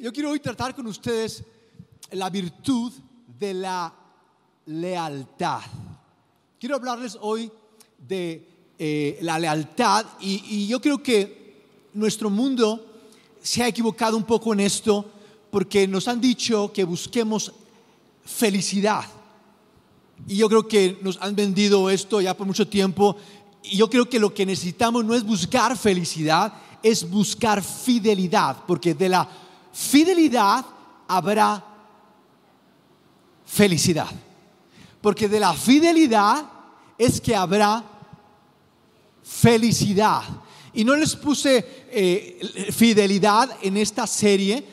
Yo quiero hoy tratar con ustedes la virtud de la lealtad. Quiero hablarles hoy de eh, la lealtad y, y yo creo que nuestro mundo se ha equivocado un poco en esto porque nos han dicho que busquemos felicidad. Y yo creo que nos han vendido esto ya por mucho tiempo. Y yo creo que lo que necesitamos no es buscar felicidad, es buscar fidelidad, porque de la fidelidad habrá felicidad. Porque de la fidelidad es que habrá felicidad. Y no les puse eh, fidelidad en esta serie.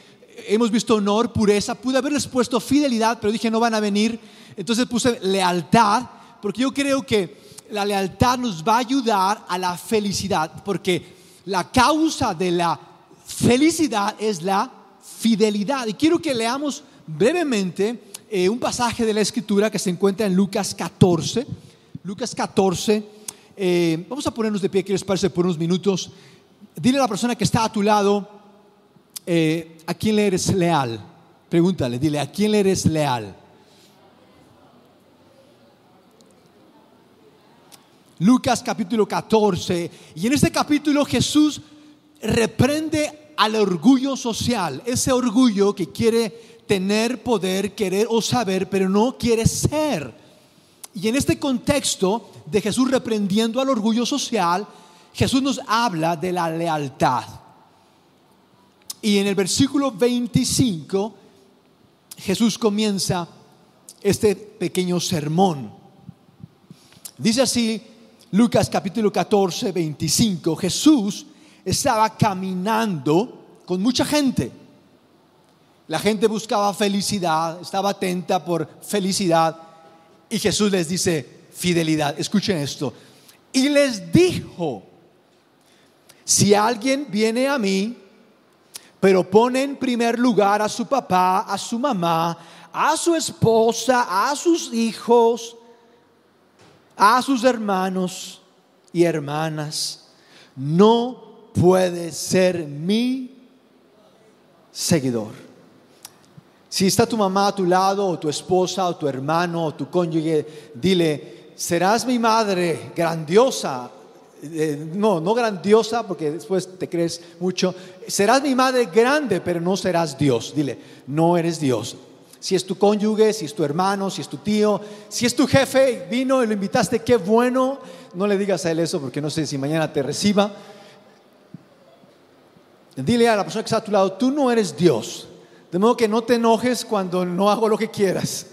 Hemos visto honor, pureza. Pude haberles puesto fidelidad, pero dije no van a venir. Entonces puse lealtad, porque yo creo que la lealtad nos va a ayudar a la felicidad, porque la causa de la felicidad es la fidelidad. Y quiero que leamos brevemente eh, un pasaje de la escritura que se encuentra en Lucas 14. Lucas 14. Eh, vamos a ponernos de pie, quiero les por unos minutos? Dile a la persona que está a tu lado, eh, ¿a quién le eres leal? Pregúntale, dile, ¿a quién le eres leal? Lucas capítulo 14. Y en este capítulo Jesús reprende al orgullo social, ese orgullo que quiere tener poder, querer o saber, pero no quiere ser. Y en este contexto de Jesús reprendiendo al orgullo social, Jesús nos habla de la lealtad. Y en el versículo 25, Jesús comienza este pequeño sermón. Dice así, Lucas capítulo 14, 25, Jesús estaba caminando con mucha gente. La gente buscaba felicidad, estaba atenta por felicidad y Jesús les dice fidelidad. Escuchen esto. Y les dijo, si alguien viene a mí, pero pone en primer lugar a su papá, a su mamá, a su esposa, a sus hijos, a sus hermanos y hermanas, no puede ser mi seguidor. Si está tu mamá a tu lado, o tu esposa, o tu hermano, o tu cónyuge, dile, serás mi madre grandiosa. Eh, no, no grandiosa, porque después te crees mucho. Serás mi madre grande, pero no serás Dios. Dile, no eres Dios si es tu cónyuge, si es tu hermano, si es tu tío, si es tu jefe, vino y lo invitaste, qué bueno. No le digas a él eso porque no sé si mañana te reciba. Dile a la persona que está a tu lado, tú no eres Dios. De modo que no te enojes cuando no hago lo que quieras.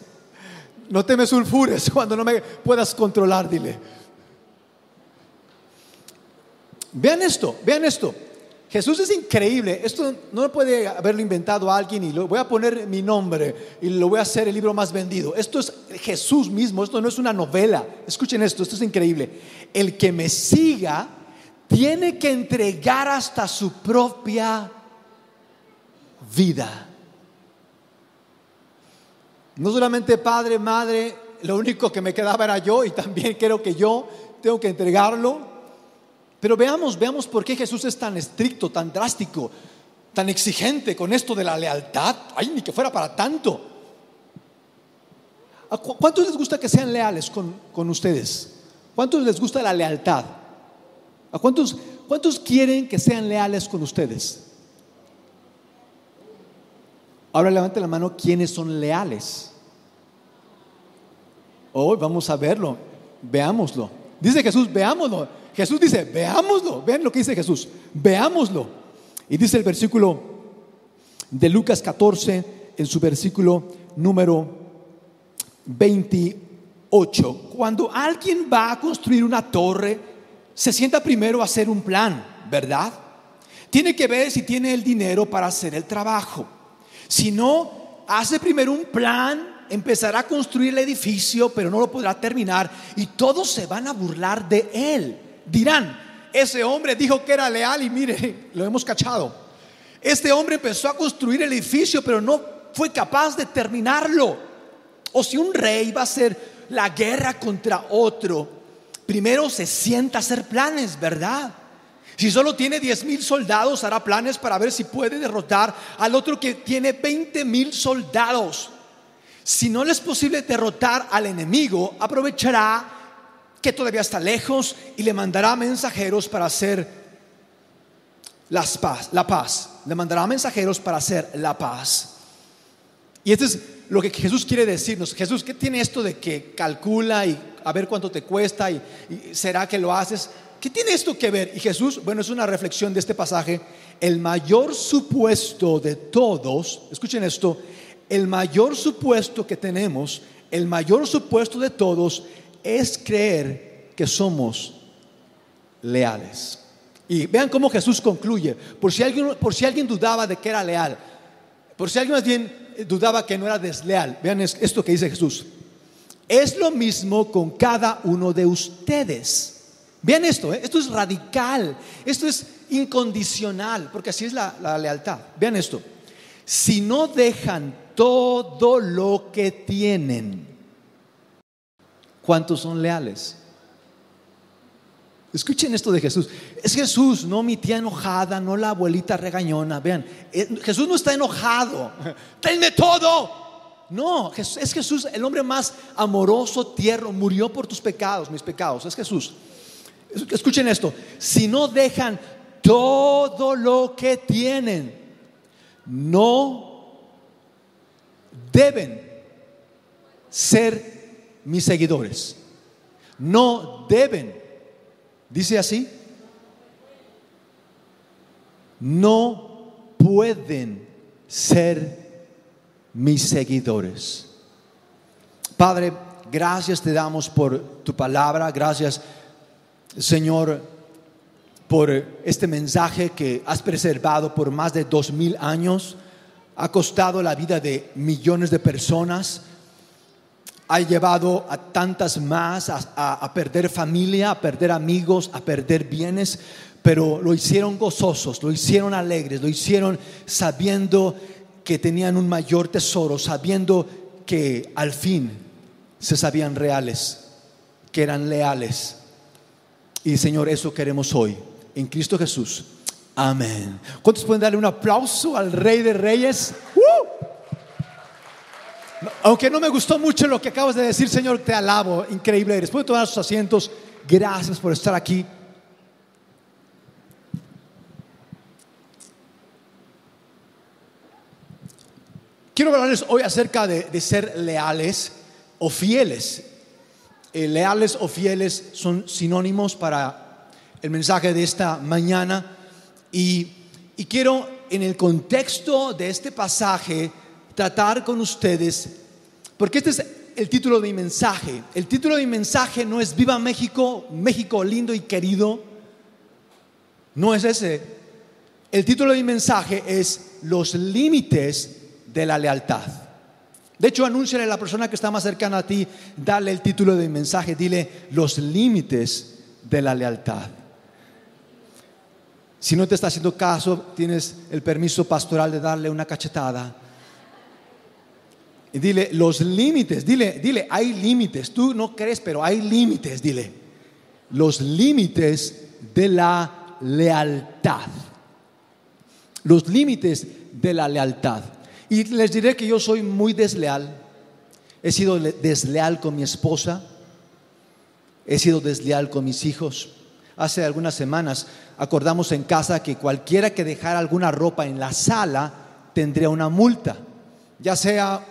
No te me sulfures cuando no me puedas controlar, dile. Vean esto, vean esto. Jesús es increíble. Esto no puede haberlo inventado alguien y lo voy a poner mi nombre y lo voy a hacer el libro más vendido. Esto es Jesús mismo, esto no es una novela. Escuchen esto, esto es increíble. El que me siga tiene que entregar hasta su propia vida. No solamente padre, madre, lo único que me quedaba era yo y también creo que yo tengo que entregarlo pero veamos, veamos por qué Jesús es tan estricto, tan drástico, tan exigente con esto de la lealtad. Ay, ni que fuera para tanto. ¿A ¿Cuántos les gusta que sean leales con, ustedes? ¿Cuántos les gusta la lealtad? ¿A cuántos, cuántos quieren que sean leales con ustedes? Ahora levante la mano quiénes son leales. Hoy vamos a verlo, veámoslo. Dice Jesús, veámoslo. Jesús dice, veámoslo, vean lo que dice Jesús, veámoslo. Y dice el versículo de Lucas 14, en su versículo número 28. Cuando alguien va a construir una torre, se sienta primero a hacer un plan, ¿verdad? Tiene que ver si tiene el dinero para hacer el trabajo. Si no, hace primero un plan, empezará a construir el edificio, pero no lo podrá terminar y todos se van a burlar de él dirán, ese hombre dijo que era leal y mire, lo hemos cachado. Este hombre empezó a construir el edificio, pero no fue capaz de terminarlo. O si un rey va a hacer la guerra contra otro, primero se sienta a hacer planes, ¿verdad? Si solo tiene 10 mil soldados, hará planes para ver si puede derrotar al otro que tiene 20 mil soldados. Si no le es posible derrotar al enemigo, aprovechará que todavía está lejos y le mandará mensajeros para hacer las paz, la paz. Le mandará mensajeros para hacer la paz. Y esto es lo que Jesús quiere decirnos. Jesús, ¿qué tiene esto de que calcula y a ver cuánto te cuesta y, será que lo haces? ¿Qué tiene esto que ver? Y Jesús, bueno, es una reflexión de este pasaje. El mayor supuesto de todos, escuchen esto, el mayor supuesto que tenemos, el mayor supuesto de todos es creer que somos leales. Y vean cómo Jesús concluye, por si alguien, por si alguien dudaba de que era leal, por si alguien más bien dudaba que no era desleal, vean esto que dice Jesús. Es lo mismo con cada uno de ustedes. Vean esto, ¿eh? esto es radical, esto es incondicional, porque así es la, la lealtad. Vean esto, si no dejan todo lo que tienen. ¿Cuántos son leales? Escuchen esto de Jesús. Es Jesús, no mi tía enojada, no la abuelita regañona. Vean, eh, Jesús no está enojado. Tenme todo. No, es Jesús el hombre más amoroso, tierno. Murió por tus pecados, mis pecados. Es Jesús. Escuchen esto. Si no dejan todo lo que tienen, no deben ser mis seguidores. No deben. Dice así. No pueden ser mis seguidores. Padre, gracias te damos por tu palabra. Gracias, Señor, por este mensaje que has preservado por más de dos mil años ha costado la vida de millones de personas, ha llevado a tantas más a, perder familia, a perder amigos, a perder bienes, pero lo hicieron gozosos, lo hicieron alegres, lo hicieron sabiendo que tenían un mayor tesoro, sabiendo que al fin se sabían reales, que eran leales. Y Señor, eso queremos hoy, en Cristo Jesús. Amén. ¿Cuántos pueden darle un aplauso al Rey de Reyes? ¡Uh! Aunque no me gustó mucho lo que acabas de decir, Señor, te alabo. Increíble. Pueden tomar sus asientos. Gracias por estar aquí. Quiero hablarles hoy acerca de, ser leales o fieles. Eh, leales o fieles son sinónimos para el mensaje de esta mañana. Y, quiero en el contexto de este pasaje tratar con ustedes, porque este es el título de mi mensaje. El título de mi mensaje no es Viva México, México lindo y querido. No es ese. El título de mi mensaje es Los límites de la lealtad. De hecho, anúnciale a la persona que está más cercana a ti, dale el título de mi mensaje, dile los límites de la lealtad. Si no te está haciendo caso, tienes el permiso pastoral de darle una cachetada. Y dile los límites, dile, dile, hay límites. Tú no crees, pero hay límites, dile. Los límites de la lealtad. Los límites de la lealtad. Y les diré que yo soy muy desleal. He sido desleal con mi esposa. He sido desleal con mis hijos hace algunas semanas acordamos en casa que cualquiera que dejara alguna ropa en la sala tendría una multa, ya sea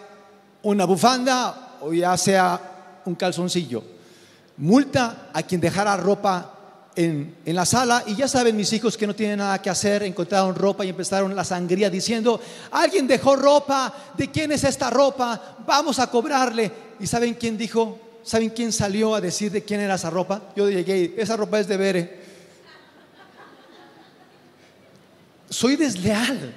una bufanda o ya sea un calzoncillo. Multa a quien dejara ropa en, en, la sala y ya saben mis hijos que no tienen nada que hacer, encontraron ropa y empezaron la sangría diciendo, alguien dejó ropa, ¿de quién es esta ropa? Vamos a cobrarle. ¿Y saben quién dijo? ¿Saben quién salió a decir de quién era esa ropa? Yo llegué, esa ropa es de Bere. Soy desleal.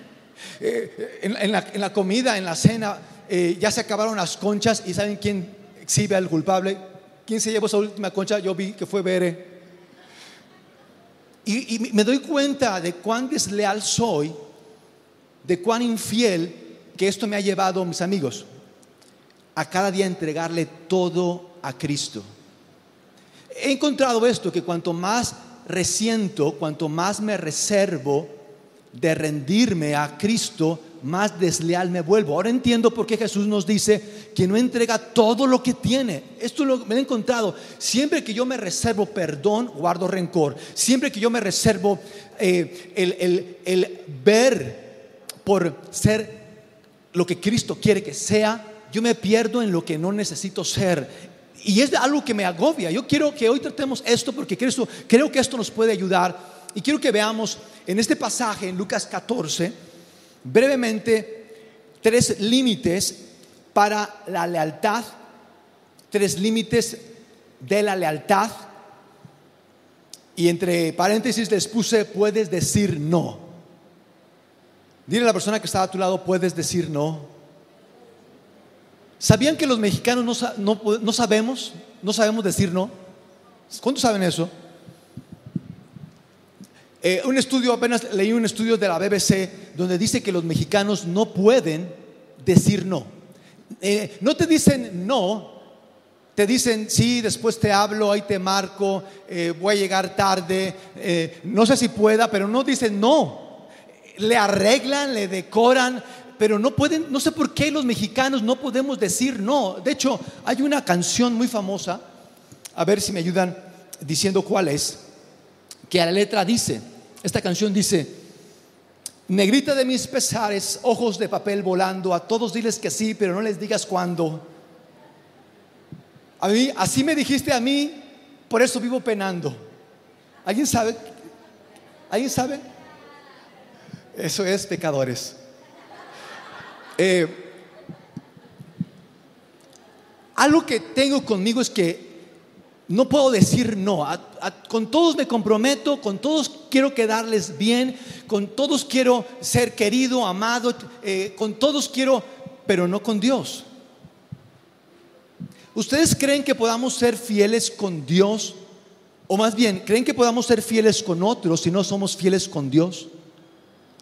Eh, en, la, comida, en la cena, eh, ya se acabaron las conchas y ¿saben quién exhibe al culpable? ¿Quién se llevó esa última concha? Yo vi que fue Bere. Y, me doy cuenta de cuán desleal soy, de cuán infiel que esto me ha llevado, mis amigos, a cada día entregarle todo a Cristo. He encontrado esto, que cuanto más resiento, cuanto más me reservo de rendirme a Cristo, más desleal me vuelvo. Ahora entiendo por qué Jesús nos dice que no entrega todo lo que tiene. Esto lo, me he encontrado. Siempre que yo me reservo perdón, guardo rencor. Siempre que yo me reservo eh, el, el ver por ser lo que Cristo quiere que sea, yo me pierdo en lo que no necesito ser. Y es algo que me agobia. Yo quiero que hoy tratemos esto porque creo, creo que esto nos puede ayudar. Y quiero que veamos en este pasaje, en Lucas 14, brevemente tres límites para la lealtad, tres límites de la lealtad. Y entre paréntesis les puse, puedes decir no. Dile a la persona que está a tu lado, puedes decir no. ¿Sabían que los mexicanos no, no, sabemos, no sabemos decir no? ¿Cuántos saben eso? Eh, un estudio, apenas leí un estudio de la BBC donde dice que los mexicanos no pueden decir no. Eh, no te dicen no, te dicen sí, después te hablo, ahí te marco, eh, voy a llegar tarde, no sé si pueda, pero no dicen no. Le arreglan, le decoran, pero no pueden, no sé por qué los mexicanos no podemos decir no. De hecho, hay una canción muy famosa, a ver si me ayudan diciendo cuál es, que a la letra dice, esta canción dice, negrita de mis pesares, ojos de papel volando, a todos diles que sí, pero no les digas cuándo. A mí, así me dijiste a mí, por eso vivo penando. ¿Alguien sabe? ¿Alguien sabe? Eso es pecadores. Eh, algo que tengo conmigo es que no puedo decir no. con todos me comprometo, con todos quiero quedarles bien, con todos quiero ser querido, amado, eh, con todos quiero, pero no con Dios. ¿Ustedes creen que podamos ser fieles con Dios? O más bien, ¿creen que podamos ser fieles con otros si no somos fieles con Dios?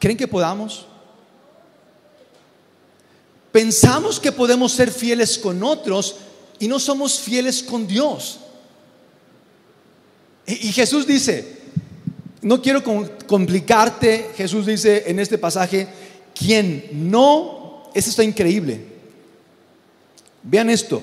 ¿Creen que podamos? Pensamos que podemos ser fieles con otros y no somos fieles con Dios. Y Jesús dice, no quiero complicarte, Jesús dice en este pasaje, quien no, eso está increíble. Vean esto,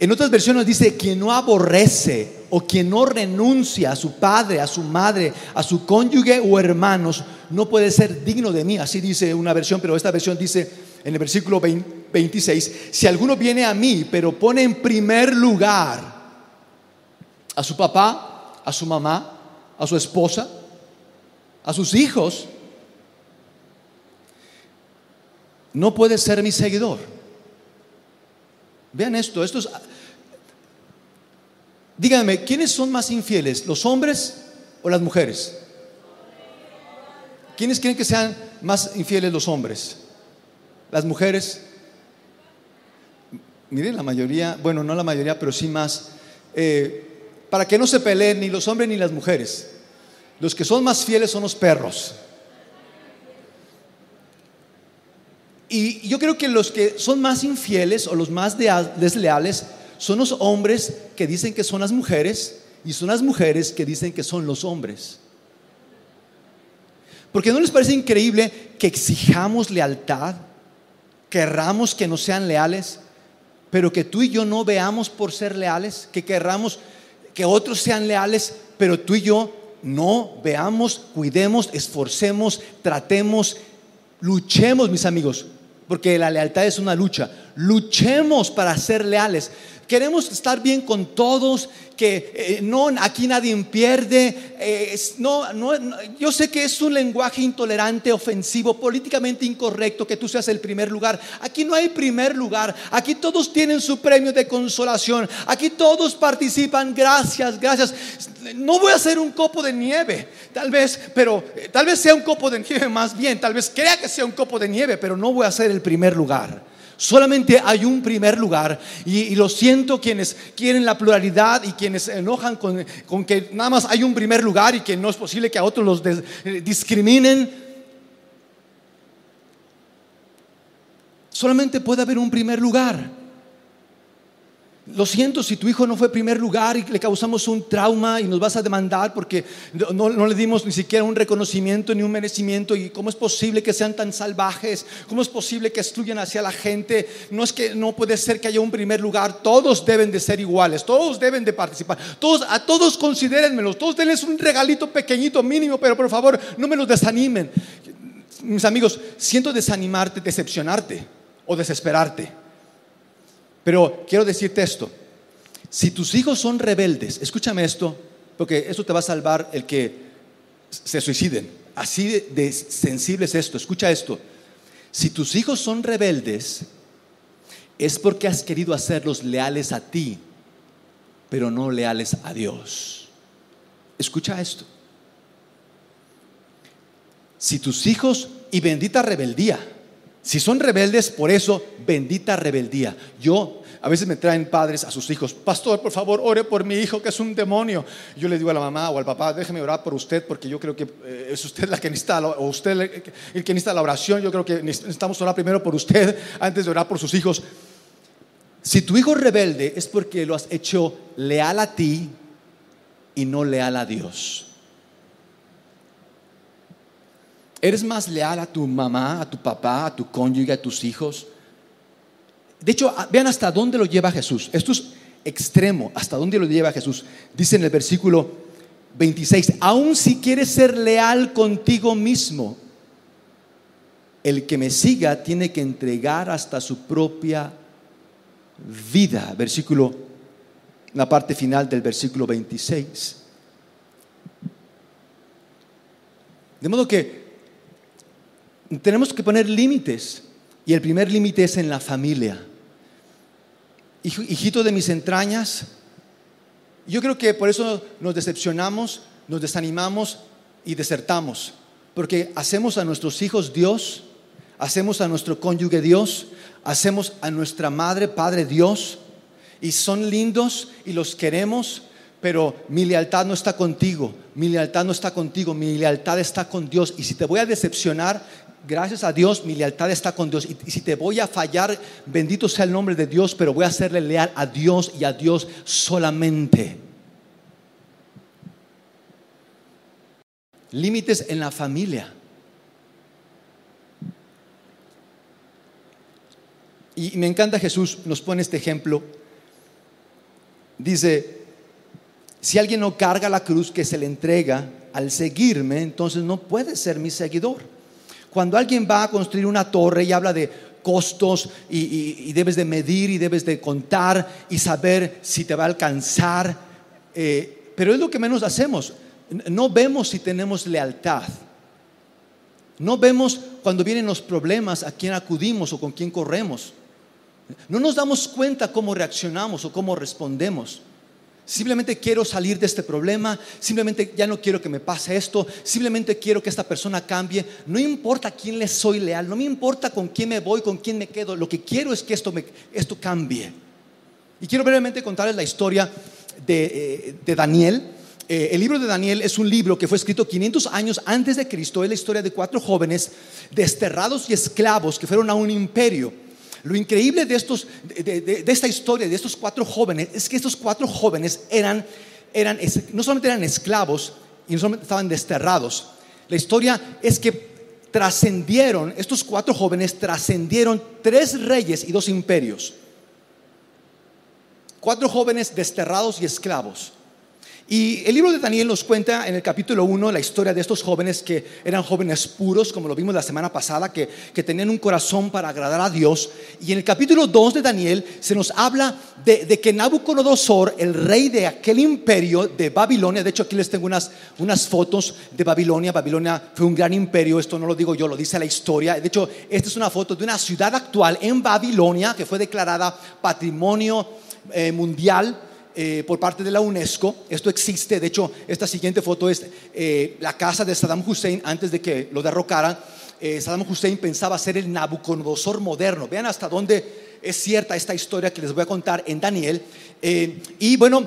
en otras versiones dice, quien no aborrece o quien no renuncia a su padre, a su madre, a su cónyuge o hermanos, no puede ser digno de mí. Así dice una versión, pero esta versión dice, en el versículo 26, si alguno viene a mí, pero pone en primer lugar a su papá, a su mamá, a su esposa, a sus hijos, no puede ser mi seguidor. Vean esto, esto es... Díganme, ¿quiénes son más infieles, los hombres o las mujeres? ¿Quiénes creen que sean más infieles los hombres? Las mujeres, miren, la mayoría, bueno, no la mayoría, pero sí más, eh, para que no se peleen ni los hombres ni las mujeres. Los que son más fieles son los perros. Y yo creo que los que son más infieles o los más desleales son los hombres que dicen que son las mujeres y son las mujeres que dicen que son los hombres. Porque no les parece increíble que exijamos lealtad querramos que nos sean leales, pero que tú y yo no veamos por ser leales, que querramos que otros sean leales, pero tú y yo no veamos, cuidemos, esforcemos, tratemos, luchemos, mis amigos, porque la lealtad es una lucha. Luchemos para ser leales. Queremos estar bien con todos, que eh, no, aquí nadie pierde. Eh, no, no, yo sé que es un lenguaje intolerante, ofensivo, políticamente incorrecto que tú seas el primer lugar. Aquí no hay primer lugar. Aquí todos tienen su premio de consolación. Aquí todos participan. Gracias, gracias. No voy a hacer un copo de nieve, tal vez, pero eh, tal vez sea un copo de nieve más bien. Tal vez crea que sea un copo de nieve, pero no voy a ser el primer lugar. Solamente hay un primer lugar y, lo siento quienes quieren la pluralidad y quienes se enojan con, que nada más hay un primer lugar y que no es posible que a otros los eh, discriminen. Solamente puede haber un primer lugar. Lo siento si tu hijo no fue primer lugar y le causamos un trauma y nos vas a demandar porque no, no, le dimos ni siquiera un reconocimiento ni un merecimiento. ¿Y cómo es posible que sean tan salvajes? ¿Cómo es posible que excluyan hacia la gente? No es que no puede ser que haya un primer lugar. Todos deben de ser iguales. Todos deben de participar. Todos, a todos considérenmelos. Todos denles un regalito pequeñito, mínimo, pero por favor no me los desanimen. Mis amigos, siento desanimarte, decepcionarte o desesperarte. Pero quiero decirte esto, si tus hijos son rebeldes, escúchame esto, porque eso te va a salvar el que se suiciden. Así de, sensible es esto, escucha esto. Si tus hijos son rebeldes, es porque has querido hacerlos leales a ti, pero no leales a Dios. Escucha esto. Si tus hijos, y bendita rebeldía, si son rebeldes, por eso, bendita rebeldía. Yo, a veces me traen padres a sus hijos, pastor, por favor, ore por mi hijo que es un demonio. Yo le digo a la mamá o al papá, déjeme orar por usted porque yo creo que eh, es usted la que necesita, o usted el que necesita la oración. Yo creo que necesitamos orar primero por usted antes de orar por sus hijos. Si tu hijo es rebelde es porque lo has hecho leal a ti y no leal a Dios. ¿Eres más leal a tu mamá, a tu papá, a tu cónyuge, a tus hijos? De hecho, vean hasta dónde lo lleva Jesús. Esto es extremo, hasta dónde lo lleva Jesús. Dice en el versículo 26, aun si quieres ser leal contigo mismo, el que me siga tiene que entregar hasta su propia vida. Versículo, la parte final del versículo 26. De modo que tenemos que poner límites. Y el primer límite es en la familia. Hijito de mis entrañas, yo creo que por eso nos decepcionamos, nos desanimamos y desertamos. Porque hacemos a nuestros hijos Dios, hacemos a nuestro cónyuge Dios, hacemos a nuestra madre, padre Dios, y son lindos y los queremos, pero mi lealtad no está contigo, mi lealtad no está contigo, mi lealtad está con Dios. Y si te voy a decepcionar, gracias a Dios, mi lealtad está con Dios. Y, si te voy a fallar, bendito sea el nombre de Dios, pero voy a serle leal a Dios y a Dios solamente. Límites en la familia. Y me encanta Jesús, nos pone este ejemplo. Dice, si alguien no carga la cruz que se le entrega al seguirme, entonces no puede ser mi seguidor. Cuando alguien va a construir una torre y habla de costos y, debes de medir y debes de contar y saber si te va a alcanzar, eh, pero es lo que menos hacemos. No vemos si tenemos lealtad. No vemos cuando vienen los problemas a quién acudimos o con quién corremos. No nos damos cuenta cómo reaccionamos o cómo respondemos. Simplemente quiero salir de este problema, simplemente ya no quiero que me pase esto, simplemente quiero que esta persona cambie. No importa a quién le soy leal, no me importa con quién me voy, con quién me quedo, lo que quiero es que esto, esto cambie. Y quiero brevemente contarles la historia de, eh, Daniel. Eh, el libro de Daniel es un libro que fue escrito 500 años antes de Cristo, es la historia de cuatro jóvenes desterrados y esclavos que fueron a un imperio. Lo increíble de, esta historia, de estos cuatro jóvenes, es que estos cuatro jóvenes eran, eran, no solamente eran esclavos y no solamente estaban desterrados. La historia es que trascendieron, estos cuatro jóvenes trascendieron tres reyes y dos imperios. Cuatro jóvenes desterrados y esclavos. Y el libro de Daniel nos cuenta en el capítulo 1 la historia de estos jóvenes que eran jóvenes puros, como lo vimos la semana pasada, que, tenían un corazón para agradar a Dios. Y en el capítulo 2 de Daniel se nos habla de, que Nabucodonosor, el rey de aquel imperio de Babilonia, de hecho aquí les tengo unas, unas fotos de Babilonia, Babilonia fue un gran imperio, esto no lo digo yo, lo dice la historia. De hecho, esta es una foto de una ciudad actual en Babilonia que fue declarada patrimonio eh, mundial eh, por parte de la UNESCO. Esto existe. De hecho, esta siguiente foto es eh, la casa de Saddam Hussein antes de que lo derrocaran. Eh, Saddam Hussein pensaba ser el Nabucodonosor moderno. Vean hasta dónde es cierta esta historia que les voy a contar en Daniel. y bueno,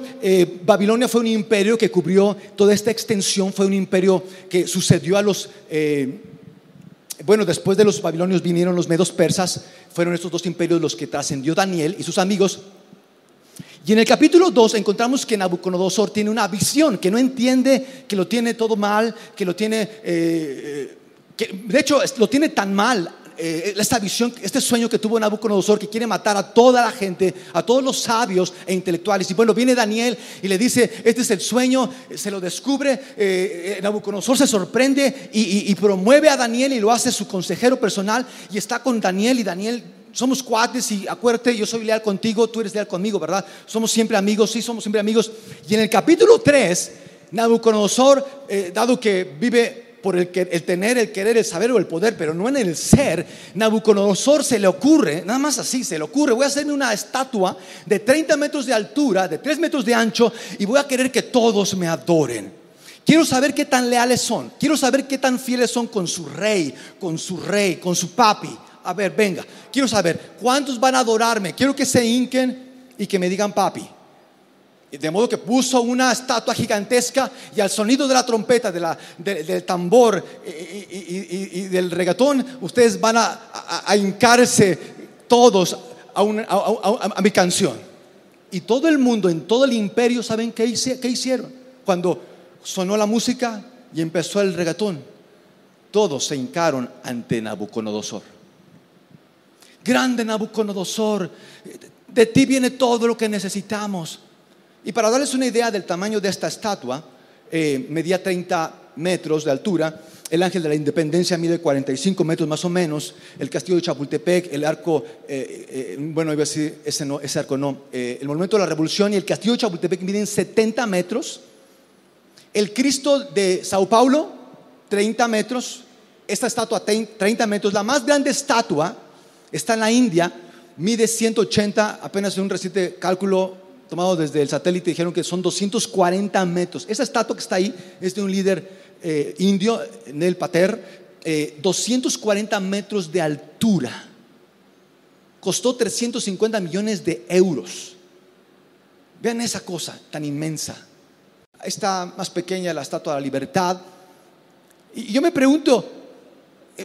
Babilonia fue un imperio que cubrió toda esta extensión, fue un imperio que sucedió a los... bueno, después de los babilonios vinieron los medos persas, fueron estos dos imperios los que trascendió Daniel y sus amigos Y en el capítulo 2 encontramos que Nabucodonosor tiene una visión, que no entiende que lo tiene todo mal, que lo tiene, eh, eh, de hecho lo tiene tan mal eh, esta visión, este sueño que tuvo Nabucodonosor, que quiere matar a toda la gente, a todos los sabios e intelectuales. Y bueno, viene Daniel y le dice, este es el sueño, se lo descubre, Nabucodonosor se sorprende y promueve a Daniel y lo hace su consejero personal y está con Daniel y Daniel somos cuates y acuérdate, yo soy leal contigo, tú eres leal conmigo, ¿verdad? Somos siempre amigos, sí, somos siempre amigos. Y en el capítulo 3, Nabucodonosor, eh, dado que vive por el, tener, el querer, el saber o el poder, pero no en el ser, Nabucodonosor se le ocurre, nada más así, se le ocurre, voy a hacerme una estatua de 30 metros de altura, de 3 metros de ancho, y voy a querer que todos me adoren. Quiero saber qué tan leales son, quiero saber qué tan fieles son con su rey, con su rey, con su papi a ver, venga, quiero saber, ¿cuántos van a adorarme? Quiero que se hinquen y que me digan papi. De modo que puso una estatua gigantesca y al sonido de la trompeta, del tambor y, del regatón, ustedes van a, hincarse todos a, mi canción. Y todo el mundo, en todo el imperio, ¿saben qué, qué hicieron? Cuando sonó la música y empezó el regatón, todos se hincaron ante Nabucodonosor. Grande Nabucodonosor, de ti viene todo lo que necesitamos. Y para darles una idea del tamaño de esta estatua, eh, medía 30 metros de altura, el ángel de la independencia mide 45 metros más o menos, el castillo de Chapultepec, el arco, eh, eh, bueno, iba a decir, ese, no, ese arco no, el monumento de la revolución y el castillo de Chapultepec miden 70 metros, el Cristo de Sao Paulo, 30 metros, esta estatua 30 metros, la más grande estatua Está en la India, mide 180, apenas en un reciente cálculo tomado desde el satélite dijeron que son 240 metros. Esa estatua que está ahí es de un líder eh, indio, Nel Pater, 240 eh, metros de altura. Costó 350 millones de euros. Vean esa cosa tan inmensa. Está más pequeña la estatua de la libertad. Y yo me pregunto,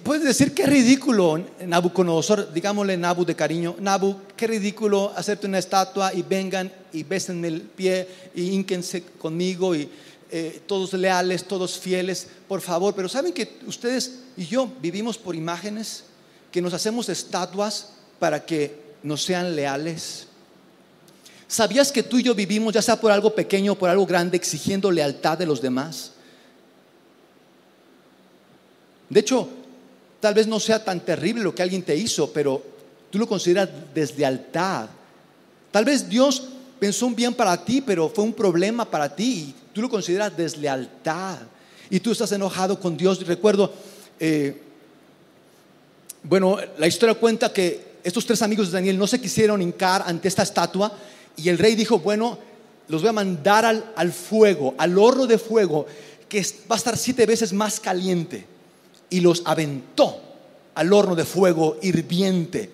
puedes decir qué ridículo, Nabucodonosor, digámosle Nabu de cariño, Nabu, qué ridículo hacerte una estatua y vengan y besen el pie y ínquense conmigo y eh, todos leales, todos fieles, por favor. Pero saben que ustedes y yo vivimos por imágenes, que nos hacemos estatuas para que nos sean leales. ¿Sabías que tú y yo vivimos, ya sea por algo pequeño o por algo grande, exigiendo lealtad de los demás? De hecho, Tal vez no sea tan terrible lo que alguien te hizo, pero tú lo consideras deslealtad. Tal vez Dios pensó un bien para ti, pero fue un problema para ti y tú lo consideras deslealtad. Y tú estás enojado con Dios. Recuerdo, eh, bueno, la historia cuenta que estos tres amigos de Daniel no se quisieron hincar ante esta estatua y el rey dijo, bueno, los voy a mandar al, al fuego, al horno de fuego, que va a estar siete veces más caliente y los aventó al horno de fuego hirviente.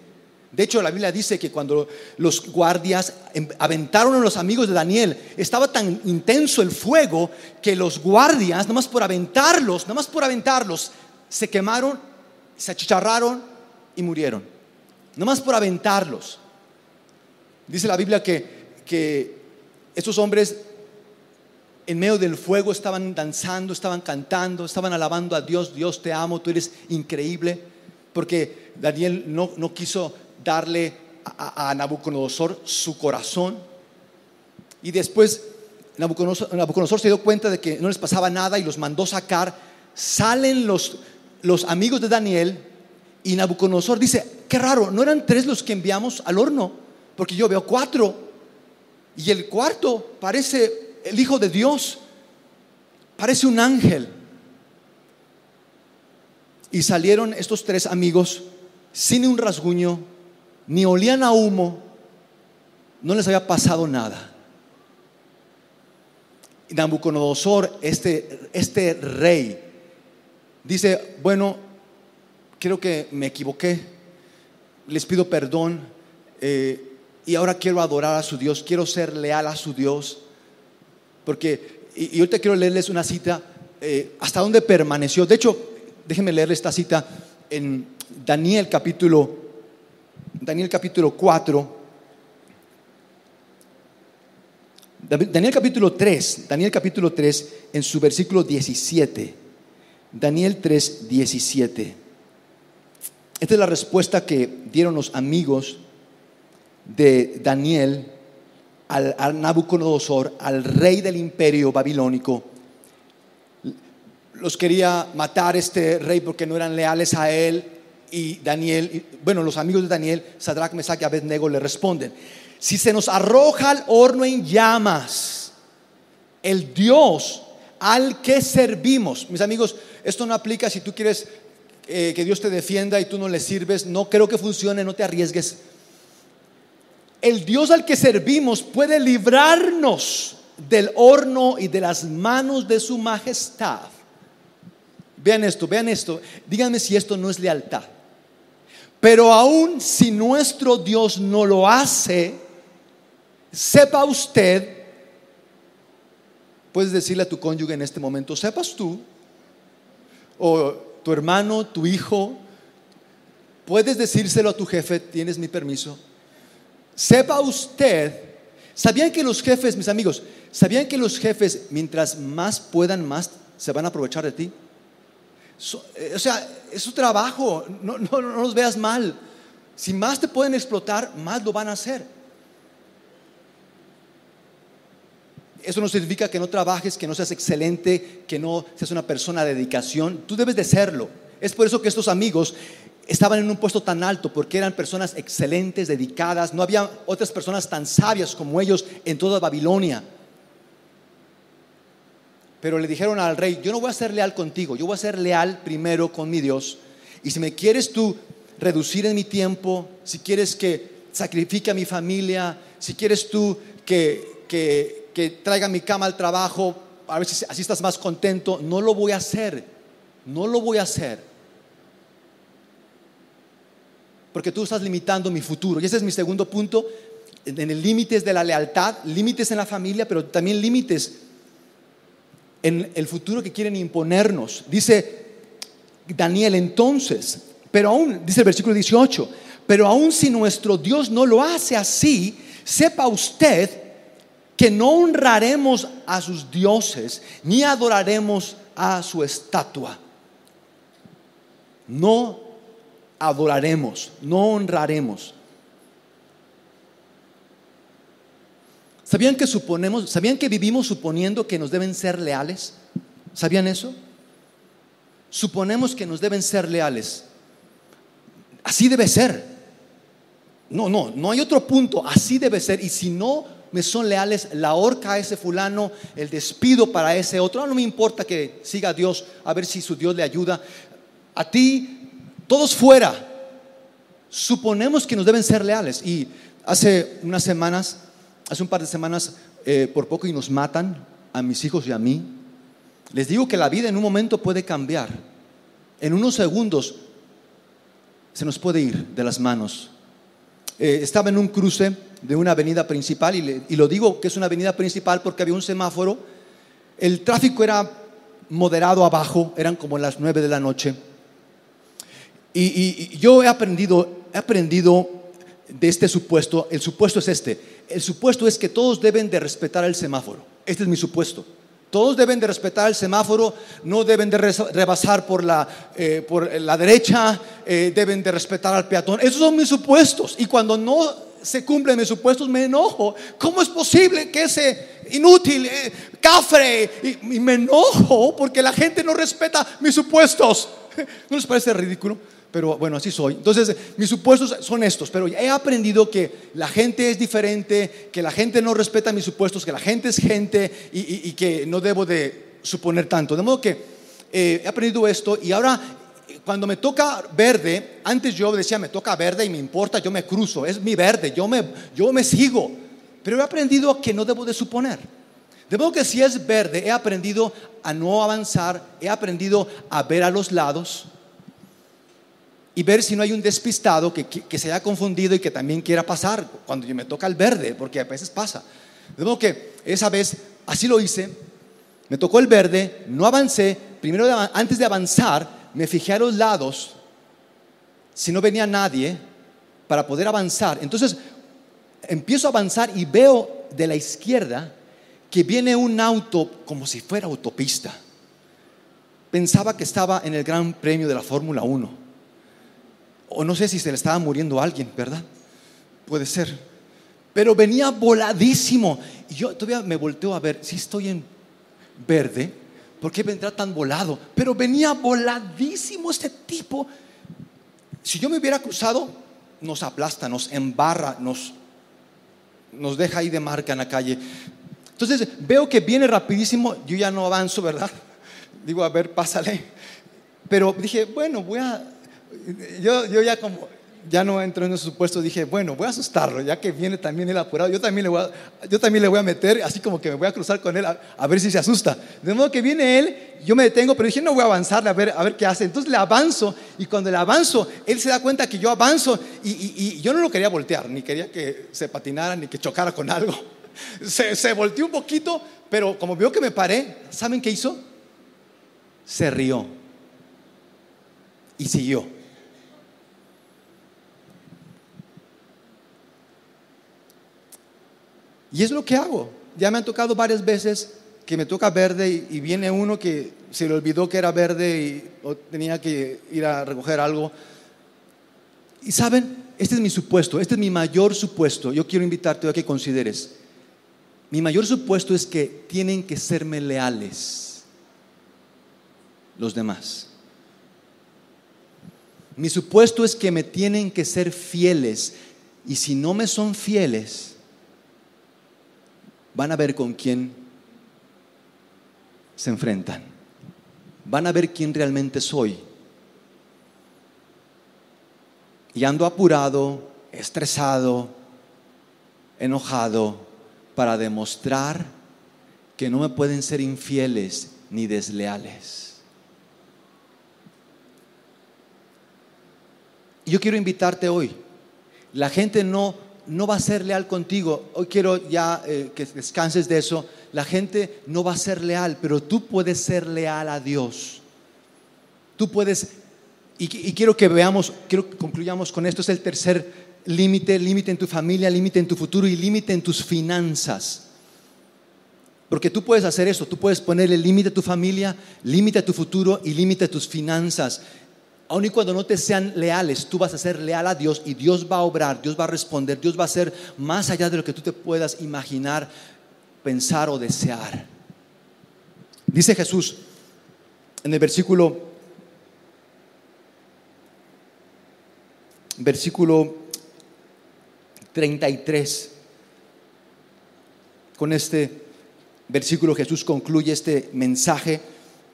De hecho, la Biblia dice que cuando los guardias em, aventaron a los amigos de Daniel, estaba tan intenso el fuego que los guardias, nomás por aventarlos, nomás por aventarlos, se quemaron, se achicharraron y murieron. Nomás por aventarlos. Dice la Biblia que, que estos hombres en medio del fuego estaban danzando, estaban cantando, estaban alabando a Dios, Dios te amo, tú eres increíble, porque Daniel no, no quiso darle a, Nabucodonosor su corazón. Y después Nabucodonosor, se dio cuenta de que no les pasaba nada y los mandó sacar. Salen los, los amigos de Daniel y Nabucodonosor dice, qué raro, no eran tres los que enviamos al horno, porque yo veo cuatro. Y el cuarto parece el Hijo de Dios. Parece un ángel. Y salieron estos tres amigos sin un rasguño, ni olían a humo, no les había pasado nada. Y Nabucodonosor, este, este rey, dice, bueno, creo que me equivoqué, les pido perdón eh, y ahora quiero adorar a su Dios, quiero ser leal a su Dios. Porque, y, yo te quiero leerles una cita, eh, hasta dónde permaneció. De hecho, déjenme leerles esta cita en Daniel capítulo, Daniel capítulo 4. Daniel capítulo 3, Daniel capítulo 3 en su versículo 17. Daniel 3, 17. Esta es la respuesta que dieron los amigos de Daniel al, Nabucodonosor, al rey del imperio babilónico. Los quería matar este rey porque no eran leales a él. Y Daniel, bueno, los amigos de Daniel, Sadrach, Mesach y Abednego le responden: Si se nos arroja al horno en llamas, el Dios al que servimos, mis amigos, esto no aplica si tú quieres eh, que Dios te defienda y tú no le sirves. No creo que funcione, no te arriesgues. El Dios al que servimos puede librarnos del horno y de las manos de su majestad. Vean esto, vean esto. Díganme si esto no es lealtad. Pero aún si nuestro Dios no lo hace, sepa usted, puedes decirle a tu cónyuge en este momento, sepas tú, o tu hermano, tu hijo, puedes decírselo a tu jefe, tienes mi permiso. Sepa usted, ¿sabían que los jefes, mis amigos, sabían que los jefes, mientras más puedan, más se van a aprovechar de ti? Eh, o sea, es su trabajo, no, no, no los veas mal. Si más te pueden explotar, más lo van a hacer. Eso no significa que no trabajes, que no seas excelente, que no seas una persona de dedicación. Tú debes de serlo. Es por eso que estos amigos estaban en un puesto tan alto, porque eran personas excelentes, dedicadas. No había otras personas tan sabias como ellos en toda Babilonia. Pero le dijeron al rey, yo no voy a ser leal contigo, yo voy a ser leal primero con mi Dios. Y si me quieres tú reducir en mi tiempo, si quieres que sacrifique a mi familia, si quieres tú que, que que traiga mi cama al trabajo, a ver si así estás más contento. No lo voy a hacer, no lo voy a hacer. Porque tú estás limitando mi futuro. Y ese es mi segundo punto, en el límites de la lealtad, límites en la familia, pero también límites en el futuro que quieren imponernos. Dice Daniel entonces, pero aún, dice el versículo 18, pero aún si nuestro Dios no lo hace así, sepa usted que no honraremos a sus dioses ni adoraremos a su estatua. No adoraremos, no honraremos. ¿Sabían que suponemos, sabían que vivimos suponiendo que nos deben ser leales? ¿Sabían eso? Suponemos que nos deben ser leales. Así debe ser. No, no, no hay otro punto. Así debe ser. Y si no me son leales, la horca a ese fulano, el despido para ese otro. No me importa que siga a Dios, a ver si su Dios le ayuda. A ti, todos fuera. Suponemos que nos deben ser leales. Y hace unas semanas, hace un par de semanas, eh, por poco y nos matan a mis hijos y a mí. Les digo que la vida en un momento puede cambiar. En unos segundos se nos puede ir de las manos. Eh, estaba en un cruce de una avenida principal, y, lo digo que es una avenida principal porque había un semáforo, el tráfico era moderado abajo, eran como las nueve de la noche. Y, yo he aprendido, he aprendido de este supuesto, el supuesto es este, el supuesto es que todos deben de respetar el semáforo, este es mi supuesto. Todos deben de respetar el semáforo, no deben de rebasar por la, eh, por la derecha, eh, deben de respetar al peatón. Esos son mis supuestos. Y cuando no se cumplen mis supuestos, me enojo. ¿Cómo es posible que ese inútil, eh, cafre, y, me enojo porque la gente no respeta mis supuestos? ¿No les parece ridículo? Pero bueno, así soy. Entonces, mis supuestos son estos, pero he aprendido que la gente es diferente, que la gente no respeta mis supuestos, que la gente es gente y, que no debo de suponer tanto. De modo que eh, he aprendido esto y ahora cuando me toca verde, antes yo decía, me toca verde y me importa, yo me cruzo, es mi verde, yo me, yo me sigo. Pero he aprendido que no debo de suponer. De modo que si es verde, he aprendido a no avanzar, he aprendido a ver a los lados y ver si no hay un despistado que, que, se haya confundido y que también quiera pasar cuando yo me toca el verde, porque a veces pasa. De modo que esa vez así lo hice, me tocó el verde, no avancé, primero antes de avanzar, me fijé a los lados si no venía nadie para poder avanzar. Entonces empiezo a avanzar y veo de la izquierda que viene un auto como si fuera autopista. Pensaba que estaba en el Gran Premio de la Fórmula 1. O no sé si se le estaba muriendo a alguien, ¿verdad? Puede ser. Pero venía voladísimo. Y yo todavía me volteo a ver si estoy en verde. ¿Por qué vendrá tan volado? Pero venía voladísimo este tipo. Si yo me hubiera cruzado, nos aplasta, nos embarra, nos, nos deja ahí de marca en la calle. Entonces veo que viene rapidísimo, yo ya no avanzo, ¿verdad? Digo, a ver, pásale. Pero dije, bueno, voy a... Yo, yo ya como, ya no entro en ese supuesto, dije, bueno, voy a asustarlo, ya que viene también el apurado, yo también le voy a, yo también le voy a meter, así como que me voy a cruzar con él a, ver si se asusta. De modo que viene él, yo me detengo, pero dije, no voy a avanzarle a ver, a ver qué hace. Entonces le avanzo y cuando le avanzo, él se da cuenta que yo avanzo y, y yo no lo quería voltear, ni quería que se patinara, ni que chocara con algo. Se, se volteó un poquito, pero como vio que me paré, ¿saben qué hizo? Se rió y siguió. Y es lo que hago. Ya me han tocado varias veces que me toca verde y, viene uno que se le olvidó que era verde y tenía que ir a recoger algo. Y saben, este es mi supuesto, este es mi mayor supuesto. Yo quiero invitarte a que consideres. Mi mayor supuesto es que tienen que serme leales los demás. Mi supuesto es que me tienen que ser fieles. Y si no me son fieles, van a ver con quién se enfrentan. Van a ver quién realmente soy. Y ando apurado, estresado, enojado para demostrar que no me pueden ser infieles ni desleales. Yo quiero invitarte hoy. La gente no, no va a ser leal contigo. Hoy quiero ya eh, que descanses de eso. La gente no va a ser leal, pero tú puedes ser leal a Dios. Tú puedes, y, y quiero que veamos, quiero que concluyamos con esto. Es el tercer límite, límite en tu familia, límite en tu futuro y límite en tus finanzas. Porque tú puedes hacer eso, tú puedes ponerle límite a tu familia, límite a tu futuro y límite a tus finanzas. Aun y cuando no te sean leales, tú vas a ser leal a Dios y Dios va a obrar, Dios va a responder, Dios va a ser más allá de lo que tú te puedas imaginar, pensar o desear. Dice Jesús en el versículo versículo 33. Con este versículo Jesús concluye este mensaje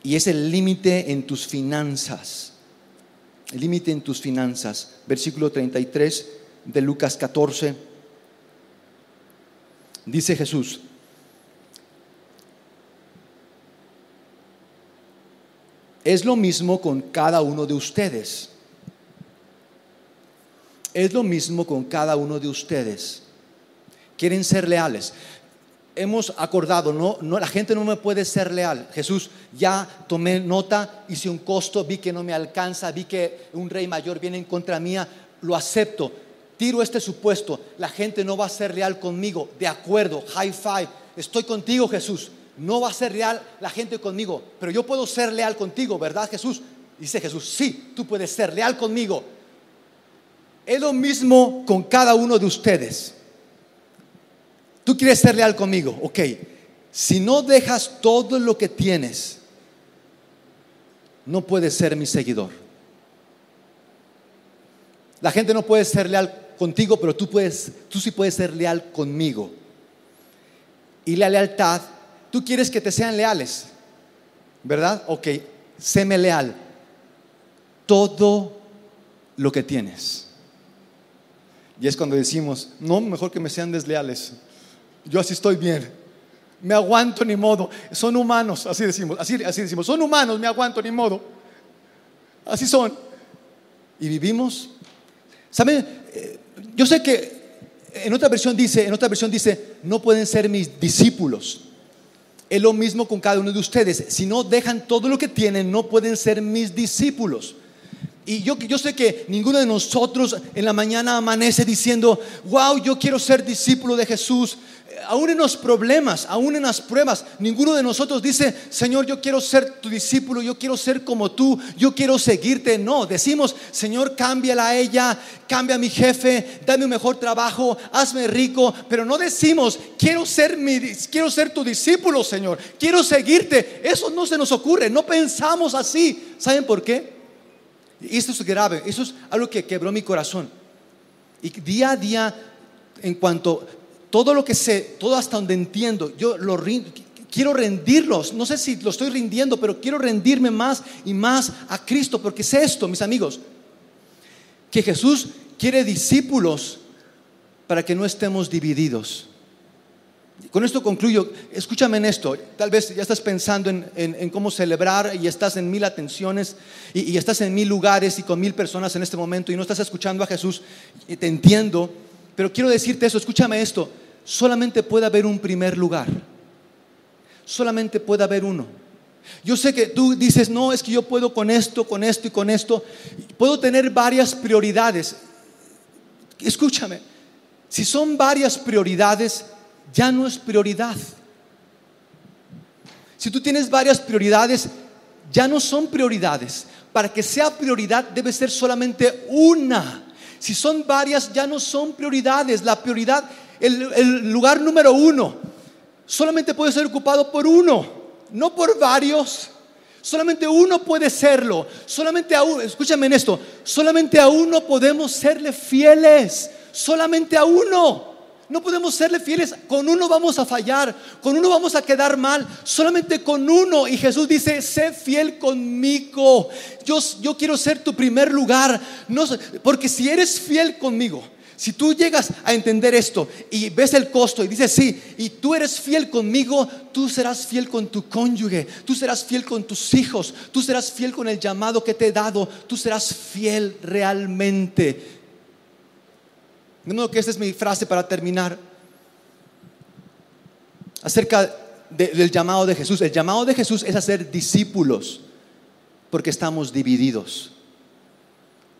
y es el límite en tus finanzas. El límite en tus finanzas. Versículo 33 de Lucas 14. Dice Jesús, es lo mismo con cada uno de ustedes. Es lo mismo con cada uno de ustedes. Quieren ser leales. Hemos acordado, no, no, la gente no me puede ser leal. Jesús, ya tomé nota, hice un costo, vi que no me alcanza, vi que un rey mayor viene en contra mía, lo acepto. Tiro este supuesto, la gente no va a ser leal conmigo. De acuerdo, high five, estoy contigo Jesús. No va a ser leal la gente conmigo, pero yo puedo ser leal contigo, ¿verdad Jesús? Dice Jesús, sí, tú puedes ser leal conmigo es lo mismo con cada uno de ustedes. Tú quieres ser leal conmigo, ok. Si no dejas todo lo que tienes, no puedes ser mi seguidor. La gente no puede ser leal contigo, pero tú puedes, tú sí puedes ser leal conmigo. Y la lealtad, tú quieres que te sean leales, ¿verdad? Ok, séme leal. Todo lo que tienes. Y es cuando decimos, no, mejor que me sean desleales. Yo así estoy bien. Me aguanto ni modo. Son humanos, así decimos, así, decimos, son humanos, me aguanto ni modo. Así son. Y vivimos. ¿Saben? Eh, yo sé que en otra versión dice, en otra versión dice, no pueden ser mis discípulos. Es lo mismo con cada uno de ustedes. Si no dejan todo lo que tienen, no pueden ser mis discípulos. Y yo, yo sé que ninguno de nosotros en la mañana amanece diciendo, wow, yo quiero ser discípulo de Jesús. Aún en los problemas, aún en las pruebas, ninguno de nosotros dice, Señor, yo quiero ser tu discípulo, yo quiero ser como tú, yo quiero seguirte. No, decimos, Señor, cámbiala a ella, cambia a mi jefe, dame un mejor trabajo, hazme rico. Pero no decimos, quiero ser, mi, quiero ser tu discípulo, Señor, quiero seguirte. Eso no se nos ocurre, no pensamos así. ¿Saben por qué? Esto es grave, eso es algo que quebró mi corazón. Y día a día, en cuanto todo lo que sé, todo hasta donde entiendo, yo lo quiero rendirlos. No sé si lo estoy rindiendo, pero quiero rendirme más y más a Cristo, porque sé esto, mis amigos, que Jesús quiere discípulos para que no estemos divididos. Con esto concluyo. Escúchame en esto. Tal vez ya estás pensando en, cómo celebrar y estás en mil atenciones y, y, estás en mil lugares y con mil personas en este momento y no estás escuchando a Jesús. Te entiendo. Pero quiero decirte eso, escúchame esto, solamente puede haber un primer lugar. Solamente puede haber uno. Yo sé que tú dices, no, es que yo puedo con esto, con esto y con esto. Puedo tener varias prioridades. Escúchame, si son varias prioridades, ya no es prioridad. Si tú tienes varias prioridades, ya no son prioridades. Para que sea prioridad debe ser solamente una. Si son varias, ya no son prioridades. La prioridad, el, lugar número uno, solamente puede ser ocupado por uno, no por varios. Solamente uno puede serlo. Solamente a uno, escúchame en esto, solamente a uno podemos serle fieles. Solamente a uno. No podemos serle fieles. Con uno vamos a fallar. Con uno vamos a quedar mal. Solamente con uno. Y Jesús dice, sé fiel conmigo. Yo, yo quiero ser tu primer lugar. No, porque si eres fiel conmigo. Si tú llegas a entender esto y ves el costo y dices, sí, y tú eres fiel conmigo, tú serás fiel con tu cónyuge, tú serás fiel con tus hijos, tú serás fiel con el llamado que te he dado, tú serás fiel realmente modo que esta es mi frase para terminar. Acerca del llamado de Jesús. El llamado de Jesús es hacer discípulos porque estamos divididos.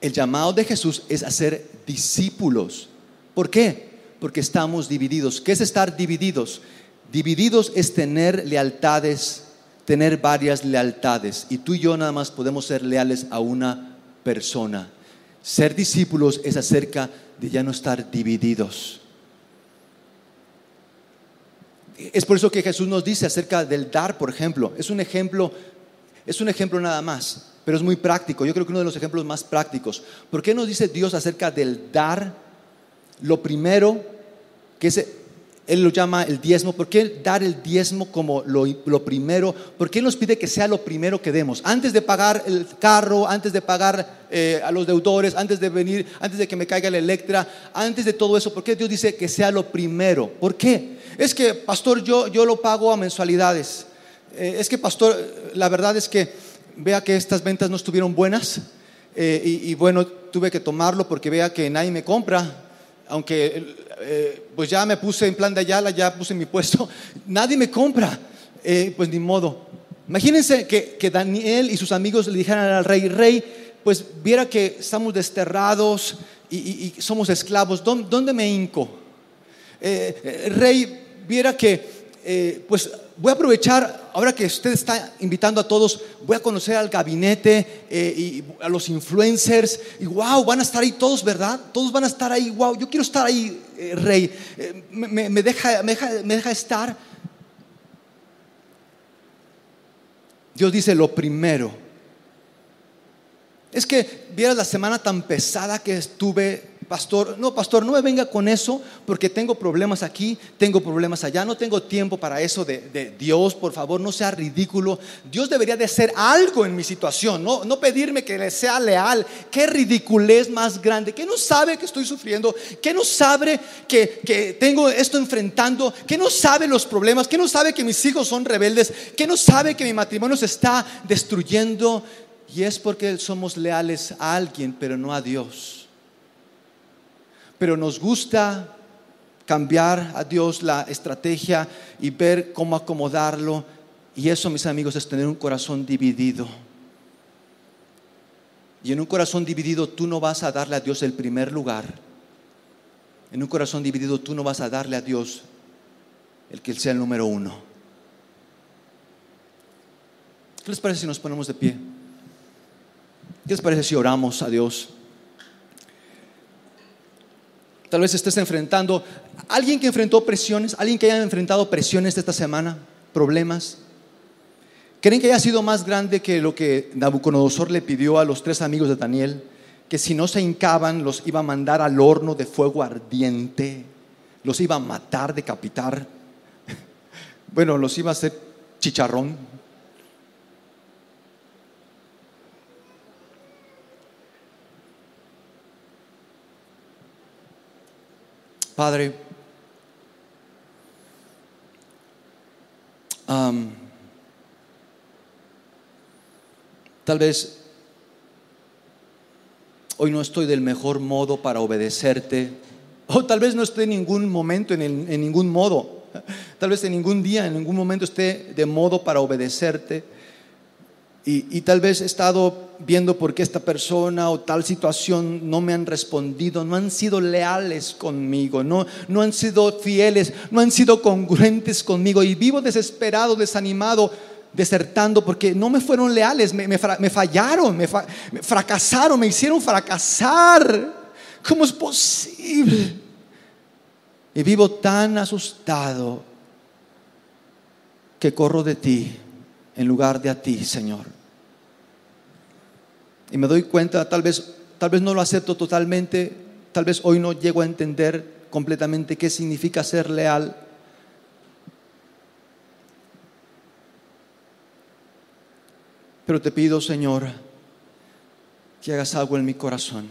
El llamado de Jesús es hacer discípulos. ¿Por qué? Porque estamos divididos. ¿Qué es estar divididos? Divididos es tener lealtades, tener varias lealtades. Y tú y yo nada más podemos ser leales a una persona. Ser discípulos es acerca de ya no estar divididos. Es por eso que Jesús nos dice acerca del dar, por ejemplo. Es un ejemplo, es un ejemplo nada más, pero es muy práctico. Yo creo que uno de los ejemplos más prácticos. ¿Por qué nos dice Dios acerca del dar? Lo primero, que es él lo llama el diezmo. ¿Por qué dar el diezmo como lo, primero? ¿Por qué nos pide que sea lo primero que demos? Antes de pagar el carro, antes de pagar eh, a los deudores, antes de venir, antes de que me caiga la electra, antes de todo eso, ¿por qué Dios dice que sea lo primero? ¿Por qué? Es que, pastor, yo, yo lo pago a mensualidades. Eh, es que, pastor, la verdad es que vea que estas ventas no estuvieron buenas eh, y bueno, tuve que tomarlo porque vea que nadie me compra aunque eh, pues ya me puse en plan de Ayala, ya puse mi puesto, nadie me compra, eh, pues ni modo. Imagínense que, Daniel y sus amigos le dijeran al rey, rey, pues viera que estamos desterrados y, somos esclavos, ¿dónde, me hinco? Eh, rey, viera que, pues voy a aprovechar, ahora que usted está invitando a todos, voy a conocer al gabinete eh, y a los influencers. Y wow, van a estar ahí todos, ¿verdad? Todos van a estar ahí, wow, yo quiero estar ahí, eh, rey. Eh, me, deja, me, deja, me deja estar. Dios dice lo primero. Es que vieras la semana tan pesada que estuve pastor, no, pastor, no me venga con eso porque tengo problemas aquí, tengo problemas allá, no tengo tiempo para eso de, Dios, por favor, no sea ridículo. Dios debería de hacer algo en mi situación, no, no pedirme que le sea leal. Qué ridiculez más grande, que no sabe que estoy sufriendo, que no sabe que, que tengo esto enfrentando, que no sabe los problemas, que no sabe que mis hijos son rebeldes, que no sabe que mi matrimonio se está destruyendo. Y es porque somos leales a alguien, pero no a Dios pero nos gusta cambiar a Dios la estrategia y ver cómo acomodarlo. Y eso, mis amigos, es tener un corazón dividido. Y en un corazón dividido tú no vas a darle a Dios el primer lugar. En un corazón dividido tú no vas a darle a Dios el que Él sea el número uno. ¿Qué les parece si nos ponemos de pie? ¿Qué les parece si oramos a Dios? Tal vez estés enfrentando, alguien que enfrentó presiones, alguien que haya enfrentado presiones esta semana, problemas. ¿Creen que haya sido más grande que lo que Nabucodonosor le pidió a los tres amigos de Daniel? Que si no se hincaban, los iba a mandar al horno de fuego ardiente, los iba a matar, decapitar. Bueno, los iba a hacer chicharrón. Padre, tal vez hoy no estoy del mejor modo para obedecerte, o tal vez no esté en ningún momento, en, en ningún modo, tal vez en ningún día, en ningún momento esté de modo para obedecerte. Y, tal vez he estado viendo por qué esta persona o tal situación no me han respondido, no han sido leales conmigo, no, no han sido fieles, no han sido congruentes conmigo. Y vivo desesperado, desanimado, desertando porque no me fueron leales, me, me fallaron, me, me fracasaron, me hicieron fracasar. ¿Cómo es posible? Y vivo tan asustado que corro de ti en lugar de a ti, Señor. Y me doy cuenta, tal vez, tal vez no lo acepto totalmente, tal vez hoy no llego a entender completamente qué significa ser leal. Pero te pido, Señor, que hagas algo en mi corazón.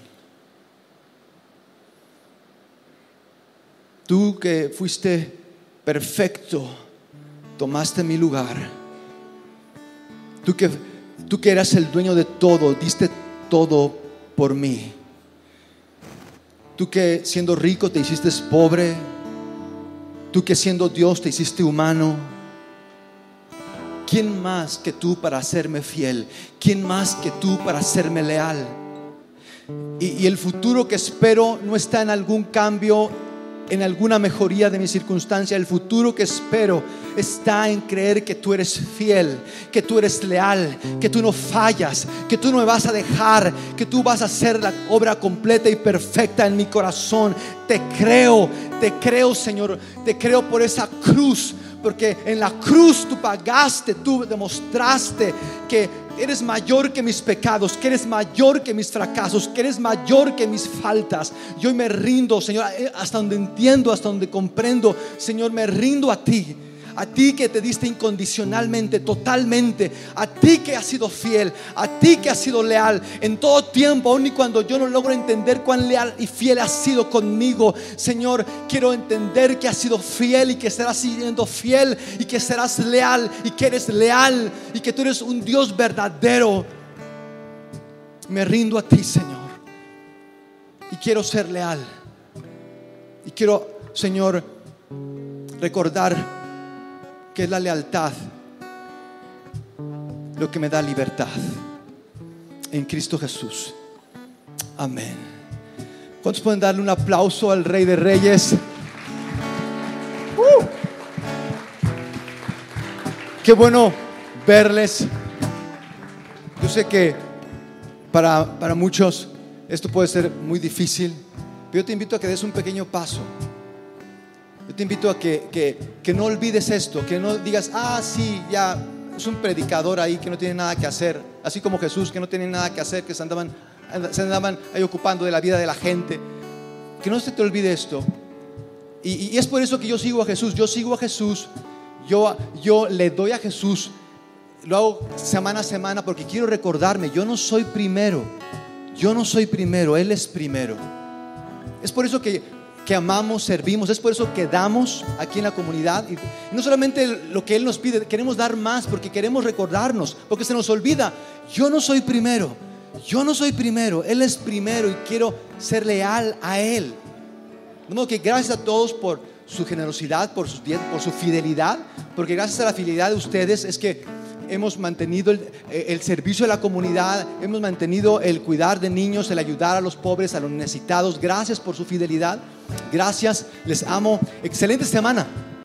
Tú que fuiste perfecto, tomaste mi lugar. Tú que, tú que eras el dueño de todo, diste todo por mí. Tú que siendo rico te hiciste pobre. Tú que siendo Dios te hiciste humano. ¿Quién más que tú para hacerme fiel? ¿Quién más que tú para hacerme leal? Y, y el futuro que espero no está en algún cambio, en alguna mejoría de mi circunstancia. El futuro que espero está en creer que tú eres fiel, que tú eres leal, que tú no fallas, que tú no me vas a dejar, que tú vas a hacer la obra completa y perfecta en mi corazón. Te creo, te creo Señor, te creo por esa cruz. Porque en la cruz tú pagaste, tú demostraste que eres mayor que mis pecados, que eres mayor que mis fracasos, que eres mayor que mis faltas. Yo me rindo, Señor, hasta donde entiendo, hasta donde comprendo, Señor, me rindo a ti. A ti que te diste incondicionalmente, totalmente. A ti que has sido fiel. A ti que has sido leal en todo tiempo. Aun y cuando yo no logro entender cuán leal y fiel has sido conmigo. Señor, quiero entender que has sido fiel y que serás siendo fiel. Y que serás leal y que eres leal. Y que tú eres un Dios verdadero. Me rindo a ti, Señor. Y quiero ser leal. Y quiero, Señor, recordar que es la lealtad lo que me da libertad en Cristo Jesús. Amén. ¿Cuántos pueden darle un aplauso al Rey de Reyes? ¡Uh! Qué bueno verles. Yo sé que para, para muchos esto puede ser muy difícil, pero yo te invito a que des un pequeño paso. Te invito a que, que, que no olvides esto, que no digas, ah, sí, ya es un predicador ahí que no tiene nada que hacer, así como Jesús que no tiene nada que hacer, que se andaban, se andaban ahí ocupando de la vida de la gente. Que no se te olvide esto. Y, y es por eso que yo sigo a Jesús, yo sigo a Jesús, yo, yo le doy a Jesús, lo hago semana a semana porque quiero recordarme, yo no soy primero, yo no soy primero, Él es primero. Es por eso que, que amamos, servimos, es por eso que damos aquí en la comunidad. Y, no solamente lo que Él nos pide, queremos dar más porque queremos recordarnos, porque se nos olvida, yo no soy primero, yo no soy primero, Él es primero y quiero ser leal a Él. De modo que gracias a todos por su generosidad, por, diez- por su fidelidad, porque gracias a la fidelidad de ustedes es que hemos mantenido el, el servicio de la comunidad, hemos mantenido el cuidar de niños, el ayudar a los pobres, a los necesitados. Gracias por su fidelidad. Gracias, les amo. Excelente semana.